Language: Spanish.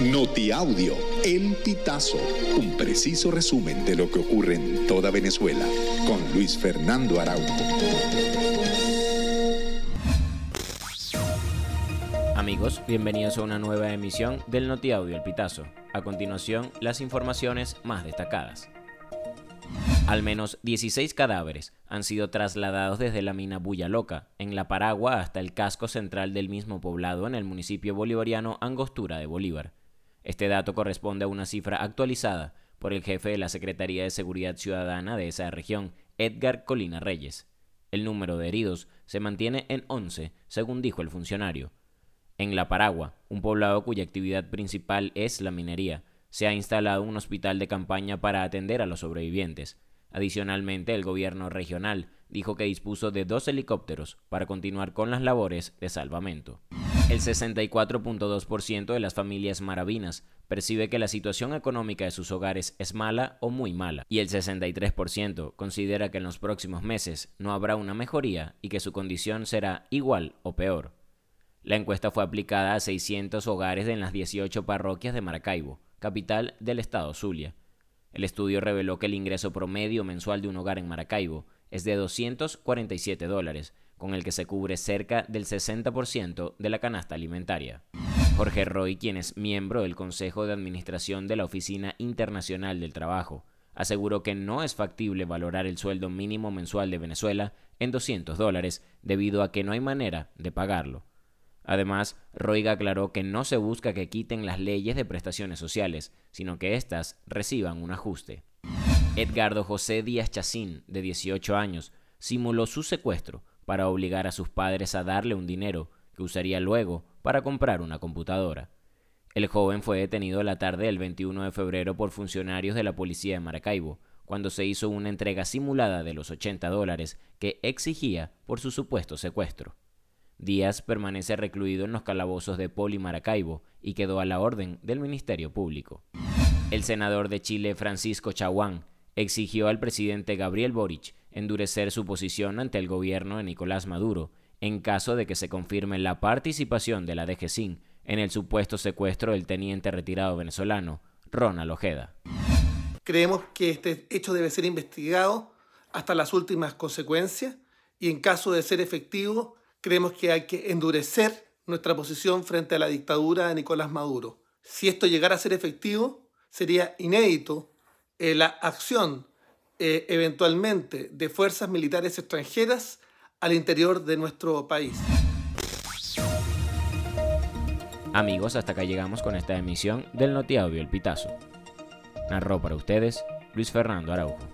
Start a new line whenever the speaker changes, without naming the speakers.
Notiaudio, El Pitazo, un preciso resumen de lo que ocurre en toda Venezuela, con Luis Fernando Araújo.
Amigos, bienvenidos a una nueva emisión del Notiaudio El Pitazo. A continuación, las informaciones más destacadas. Al menos 16 cadáveres han sido trasladados desde la mina Bulla Loca, en La Paragua, hasta el casco central del mismo poblado en el municipio bolivariano Angostura de Bolívar. Este dato corresponde a una cifra actualizada por el jefe de la Secretaría de Seguridad Ciudadana de esa región, Edgar Colina Reyes. El número de heridos se mantiene en 11, según dijo el funcionario. En La Paragua, un poblado cuya actividad principal es la minería, se ha instalado un hospital de campaña para atender a los sobrevivientes. Adicionalmente, el gobierno regional dijo que dispuso de dos helicópteros para continuar con las labores de salvamento. El 64.2% de las familias maravinas percibe que la situación económica de sus hogares es mala o muy mala, y el 63% considera que en los próximos meses no habrá una mejoría y que su condición será igual o peor. La encuesta fue aplicada a 600 hogares en las 18 parroquias de Maracaibo, capital del estado Zulia. El estudio reveló que el ingreso promedio mensual de un hogar en Maracaibo es de 247 dólares, con el que se cubre cerca del 60% de la canasta alimentaria. Jorge Roy, quien es miembro del Consejo de Administración de la Oficina Internacional del Trabajo, aseguró que no es factible valorar el sueldo mínimo mensual de Venezuela en 200 dólares debido a que no hay manera de pagarlo. Además, Roiga aclaró que no se busca que quiten las leyes de prestaciones sociales, sino que éstas reciban un ajuste. Edgardo José Díaz Chacín, de 18 años, simuló su secuestro para obligar a sus padres a darle un dinero que usaría luego para comprar una computadora. El joven fue detenido la tarde del 21 de febrero por funcionarios de la policía de Maracaibo, cuando se hizo una entrega simulada de los 80 dólares que exigía por su supuesto secuestro. Díaz permanece recluido en los calabozos de Poli Maracaibo y quedó a la orden del Ministerio Público. El senador de Chile, Francisco Chaguán, exigió al presidente Gabriel Boric endurecer su posición ante el gobierno de Nicolás Maduro en caso de que se confirme la participación de la DGCIN en el supuesto secuestro del teniente retirado venezolano, Ronald Ojeda.
Creemos que este hecho debe ser investigado hasta las últimas consecuencias y en caso de ser efectivo creemos que hay que endurecer nuestra posición frente a la dictadura de Nicolás Maduro. Si esto llegara a ser efectivo, sería inédito eh, la acción eh, eventualmente de fuerzas militares extranjeras al interior de nuestro país.
Amigos, hasta acá llegamos con esta emisión del Notiaudio El Pitazo. Narró para ustedes Luis Fernando Araujo.